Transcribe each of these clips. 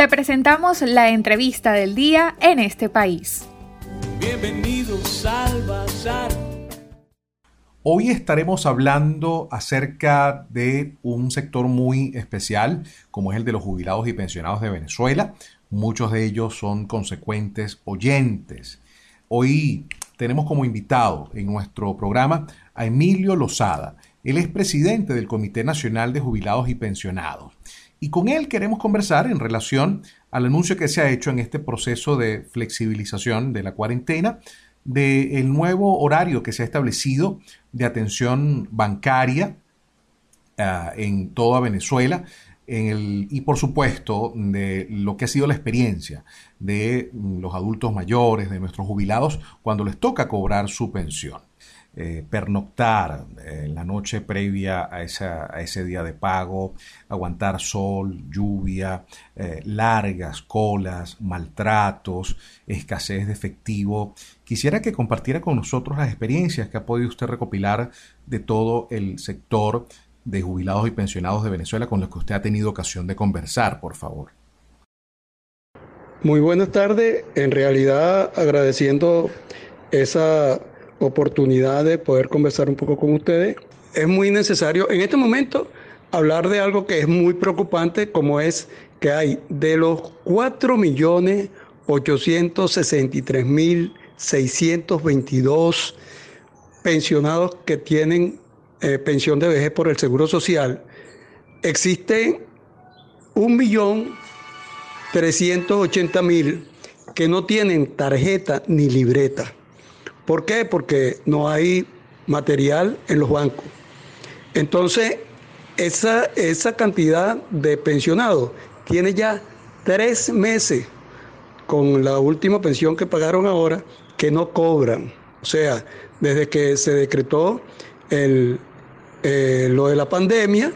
Te presentamos la entrevista del día en este país. Bienvenidos al Bazar. Hoy estaremos hablando acerca de un sector muy especial, como es el de los jubilados y pensionados de Venezuela. Muchos de ellos son consecuentes oyentes. Hoy tenemos como invitado en nuestro programa a Emilio Lozada. Él es presidente del Comité Nacional de Jubilados y Pensionados. Y con él queremos conversar en relación al anuncio que se ha hecho en este proceso de flexibilización de la cuarentena del nuevo horario que se ha establecido de atención bancaria uh, en toda Venezuela en el, y por supuesto de lo que ha sido la experiencia de los adultos mayores, de nuestros jubilados, cuando les toca cobrar su pensión. Eh, pernoctar eh, la noche previa a, ese día de pago, aguantar sol, lluvia, eh, largas colas, maltratos, escasez de efectivo. Quisiera que compartiera con nosotros las experiencias que ha podido usted recopilar de todo el sector de jubilados y pensionados de Venezuela con los que usted ha tenido ocasión de conversar, por favor. Muy buenas tardes. En realidad agradeciendo esa oportunidad de poder conversar un poco con ustedes. Es muy necesario en este momento hablar de algo que es muy preocupante, como es que hay de los 4 millones 863 mil 622 pensionados que tienen eh, pensión de vejez por el Seguro Social, existen un millón 380 mil que no tienen tarjeta ni libreta. ¿Por qué? Porque no hay material en los bancos. Entonces, esa, esa cantidad de pensionados tiene ya tres meses con la última pensión que pagaron ahora que no cobran. O sea, desde que se decretó el, eh, lo de la pandemia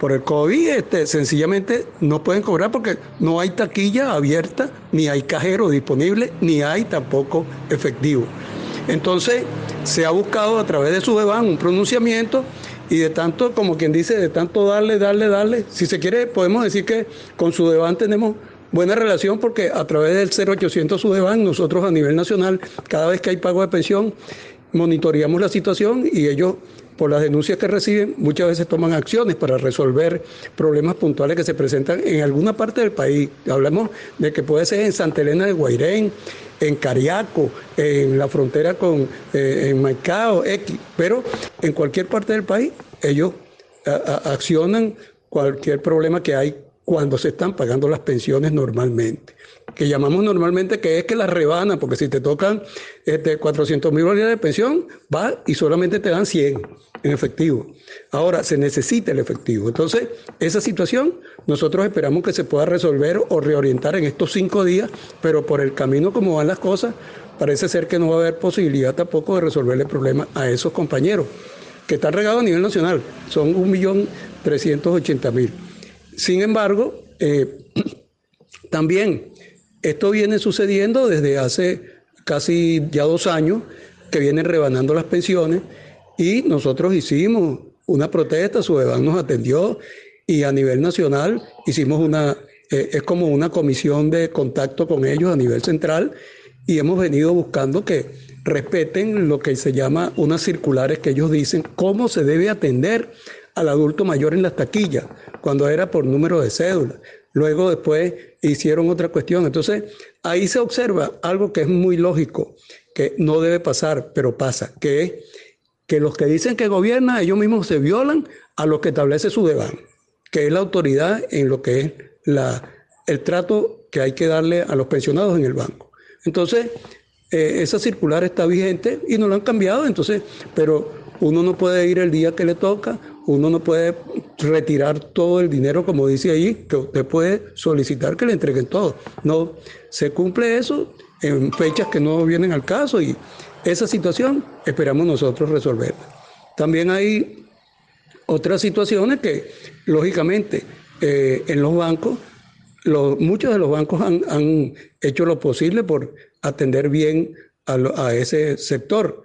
por el COVID, este, sencillamente no pueden cobrar porque no hay taquilla abierta, ni hay cajero disponible, ni hay tampoco efectivo. Entonces, se ha buscado a través de su un pronunciamiento y de tanto, como quien dice, de tanto darle, darle, darle, si se quiere, podemos decir que con su DEBAN tenemos buena relación porque a través del 0800 Sudeban, nosotros a nivel nacional, cada vez que hay pago de pensión, monitoreamos la situación y ellos, por las denuncias que reciben, muchas veces toman acciones para resolver problemas puntuales que se presentan en alguna parte del país. Hablamos de que puede ser en Santa Elena de Guairén, en Cariaco, en la frontera con eh, Maicao, X, pero en cualquier parte del país ellos accionan cualquier problema que hay cuando se están pagando las pensiones normalmente, que llamamos normalmente que es que las rebanan, porque si te tocan este, 400 mil dólares de pensión, va y solamente te dan 100 en efectivo. Ahora, se necesita el efectivo. Entonces, esa situación nosotros esperamos que se pueda resolver o reorientar en estos cinco días, pero por el camino como van las cosas, parece ser que no va a haber posibilidad tampoco de resolver el problema a esos compañeros que están regados a nivel nacional. Son 1.380.000. Sin embargo, eh, también esto viene sucediendo desde hace casi ya dos años que vienen rebanando las pensiones y nosotros hicimos una protesta, Sudeban nos atendió y a nivel nacional hicimos una, eh, es como una comisión de contacto con ellos a nivel central y hemos venido buscando que respeten lo que se llama unas circulares que ellos dicen cómo se debe atender al adulto mayor en las taquillas, cuando era por número de cédula. Luego después hicieron otra cuestión. Entonces, ahí se observa algo que es muy lógico, que no debe pasar, pero pasa, que es que los que dicen que gobiernan, ellos mismos se violan a lo que establece su deban, que es la autoridad en lo que es la, el trato que hay que darle a los pensionados en el banco. Entonces, eh, esa circular está vigente y no la han cambiado, entonces, pero uno no puede ir el día que le toca, uno no puede retirar todo el dinero, como dice ahí, que usted puede solicitar que le entreguen todo. No, se cumple eso en fechas que no vienen al caso y esa situación esperamos nosotros resolverla. También hay otras situaciones que, lógicamente, eh, en los bancos, muchos de los bancos han, hecho lo posible por atender bien a ese sector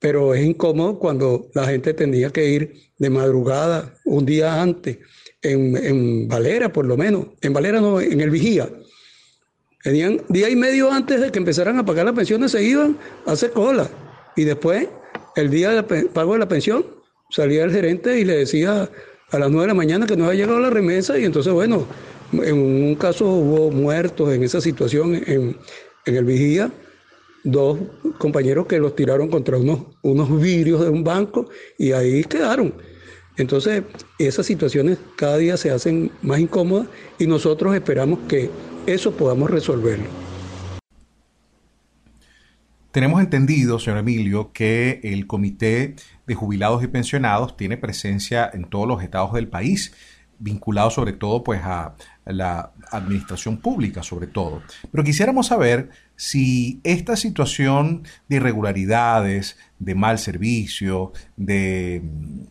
pero es incómodo cuando la gente tenía que ir de madrugada, un día antes, en, en Valera por lo menos, en Valera no, en el Vigía. Tenían día y medio antes de que empezaran a pagar las pensiones, se iban a hacer cola. Y después, el día del pago de la pensión, salía el gerente y le decía a las 9 de la mañana que no había llegado la remesa. Y entonces, bueno, en un caso hubo muertos en esa situación en, en el Vigía dos compañeros que los tiraron contra unos, unos vidrios de un banco y ahí quedaron. Entonces, esas situaciones cada día se hacen más incómodas y nosotros esperamos que eso podamos resolverlo. Tenemos entendido, señor Emilio, que el Comité de Jubilados y Pensionados tiene presencia en todos los estados del país, vinculado sobre todo pues a la administración pública, sobre todo. Pero quisiéramos saber si esta situación de irregularidades, de mal servicio, de mm,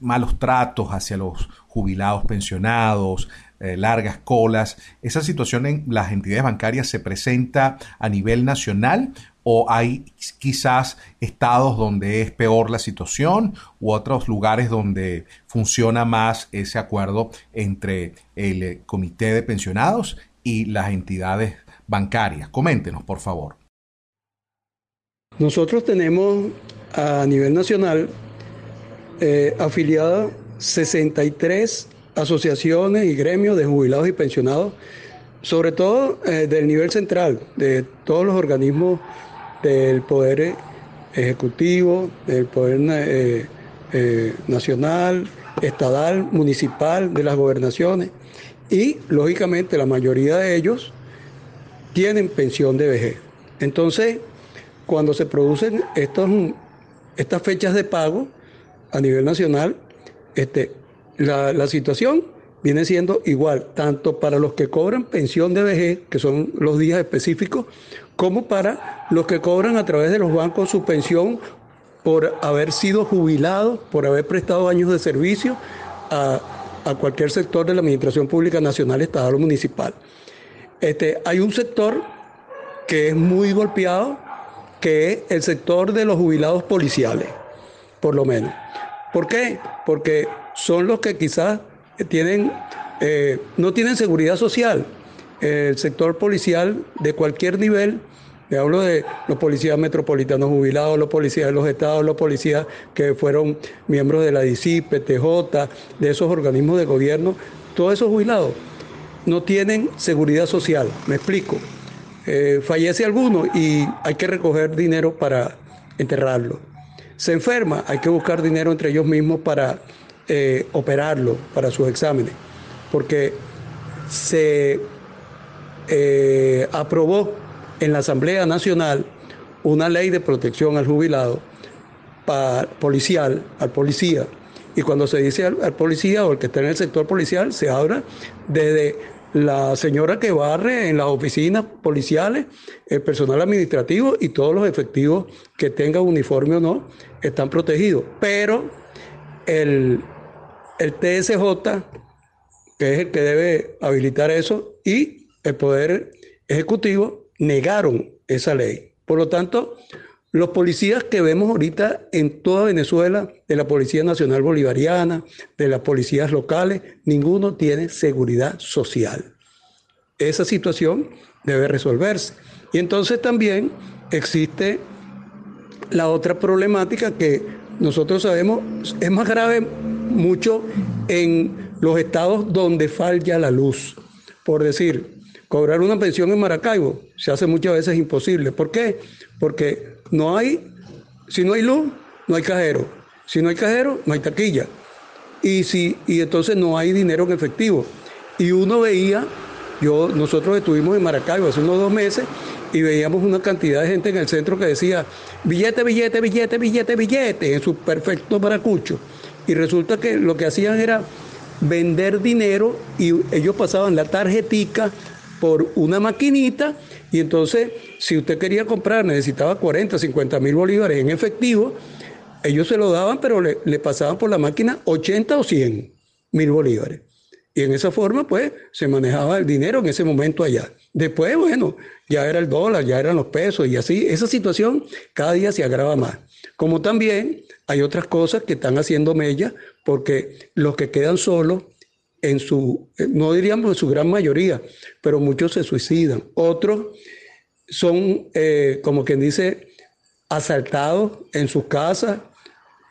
malos tratos hacia los jubilados pensionados, eh, largas colas, esa situación en las entidades bancarias se presenta a nivel nacional o hay quizás estados donde es peor la situación u otros lugares donde funciona más ese acuerdo entre el eh, comité de pensionados y las entidades bancarias. Coméntenos, por favor. Nosotros tenemos a nivel nacional eh, afiliadas 63 asociaciones y gremios de jubilados y pensionados, sobre todo eh, del nivel central, de todos los organismos del Poder Ejecutivo, del Poder eh, eh, Nacional, Estadal, Municipal, de las gobernaciones. Y, lógicamente, la mayoría de ellos tienen pensión de vejez. Entonces, cuando se producen estas fechas de pago a nivel nacional, este, la, situación viene siendo igual, tanto para los que cobran pensión de vejez, que son los días específicos, como para los que cobran a través de los bancos su pensión por haber sido jubilados, por haber prestado años de servicio a, a cualquier sector de la Administración Pública Nacional, Estatal o Municipal. Este, hay un sector que es muy golpeado, que es el sector de los jubilados policiales, por lo menos. ¿Por qué? Porque son los que quizás tienen, eh, no tienen seguridad social. El sector policial de cualquier nivel, hablo de los policías metropolitanos jubilados, los policías de los estados, los policías que fueron miembros de la DICIP, PTJ, de esos organismos de gobierno, todos esos jubilados no tienen seguridad social. Me explico. Eh, fallece alguno y hay que recoger dinero para enterrarlo. Se enferma, hay que buscar dinero entre ellos mismos para eh, operarlo para sus exámenes, porque se eh, aprobó en la Asamblea Nacional una ley de protección al jubilado policial, al policía. Y cuando se dice al, policía o el que está en el sector policial, se habla desde la señora que barre en las oficinas policiales, el personal administrativo y todos los efectivos que tengan uniforme o no, están protegidos. Pero el, el TSJ, que es el que debe habilitar eso, y el Poder Ejecutivo negaron esa ley. Por lo tanto, los policías que vemos ahorita en toda Venezuela, de la Policía Nacional Bolivariana, de las policías locales, ninguno tiene seguridad social. Esa situación debe resolverse. Y entonces también existe la otra problemática que nosotros sabemos es más grave mucho en los estados donde falla la luz. Por decir, cobrar una pensión en Maracaibo se hace muchas veces imposible. ¿Por qué? Porque no hay, si no hay luz, no hay cajero. Si no hay cajero, no hay taquilla. Y, si, y entonces no hay dinero en efectivo. Y uno veía, yo, nosotros estuvimos en Maracaibo hace unos dos meses y veíamos una cantidad de gente en el centro que decía billete, billete, billete, billete, billete, en su perfecto maracucho. Y resulta que lo que hacían era vender dinero y ellos pasaban la tarjetica por una maquinita y entonces si usted quería comprar, necesitaba 40, 50 mil bolívares en efectivo, ellos se lo daban, pero le, le pasaban por la máquina 80 o 100 mil bolívares. Y en esa forma, pues, se manejaba el dinero en ese momento allá. Después, bueno, ya era el dólar, ya eran los pesos y así. Esa situación cada día se agrava más. Como también hay otras cosas que están haciendo mella porque los que quedan solos en su, no diríamos en su gran mayoría, pero muchos se suicidan. Otros son, eh, como quien dice, asaltados en sus casas.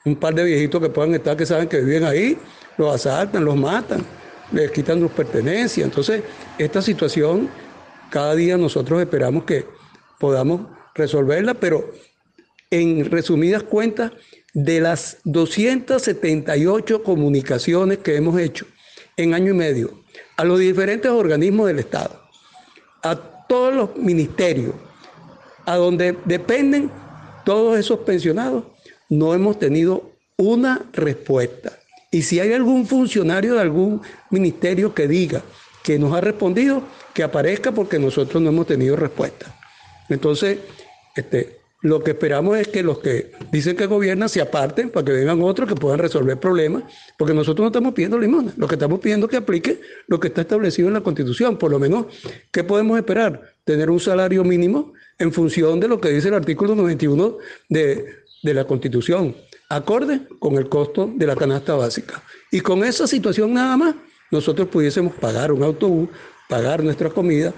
Un par de viejitos que puedan estar, que saben que viven ahí, los asaltan, los matan, les quitan sus pertenencias. Entonces, esta situación, cada día nosotros esperamos que podamos resolverla, pero en resumidas cuentas, de las 278 comunicaciones que hemos hecho en año y medio a los diferentes organismos del Estado, a todos los ministerios, a donde dependen todos esos pensionados, no hemos tenido una respuesta. Y si hay algún funcionario de algún ministerio que diga que nos ha respondido, que aparezca porque nosotros no hemos tenido respuesta. Entonces, este, lo que esperamos es que los que dicen que gobiernan se aparten para que vengan otros que puedan resolver problemas, porque nosotros no estamos pidiendo limosna, lo que estamos pidiendo es que aplique lo que está establecido en la Constitución. Por lo menos, ¿qué podemos esperar? Tener un salario mínimo en función de lo que dice el artículo 91 de, de la Constitución, acorde con el costo de la canasta básica. Y con esa situación nada más, nosotros pudiésemos pagar un autobús, pagar nuestra comida,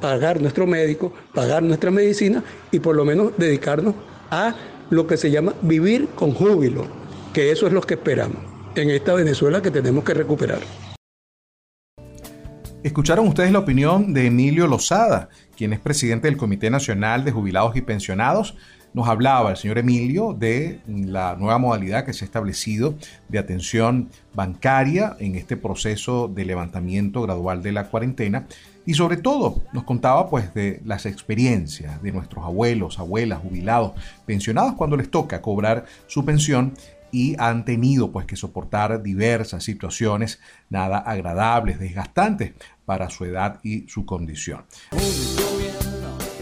pagar nuestro médico, pagar nuestra medicina y por lo menos dedicarnos a lo que se llama vivir con júbilo, que eso es lo que esperamos en esta Venezuela que tenemos que recuperar. Escucharon ustedes la opinión de Emilio Lozada, quien es presidente del Comité Nacional de Jubilados y Pensionados. Nos hablaba el señor Emilio de la nueva modalidad que se ha establecido de atención bancaria en este proceso de levantamiento gradual de la cuarentena y sobre todo nos contaba pues de las experiencias de nuestros abuelos, abuelas, jubilados, pensionados cuando les toca cobrar su pensión y han tenido pues que soportar diversas situaciones nada agradables, desgastantes para su edad y su condición.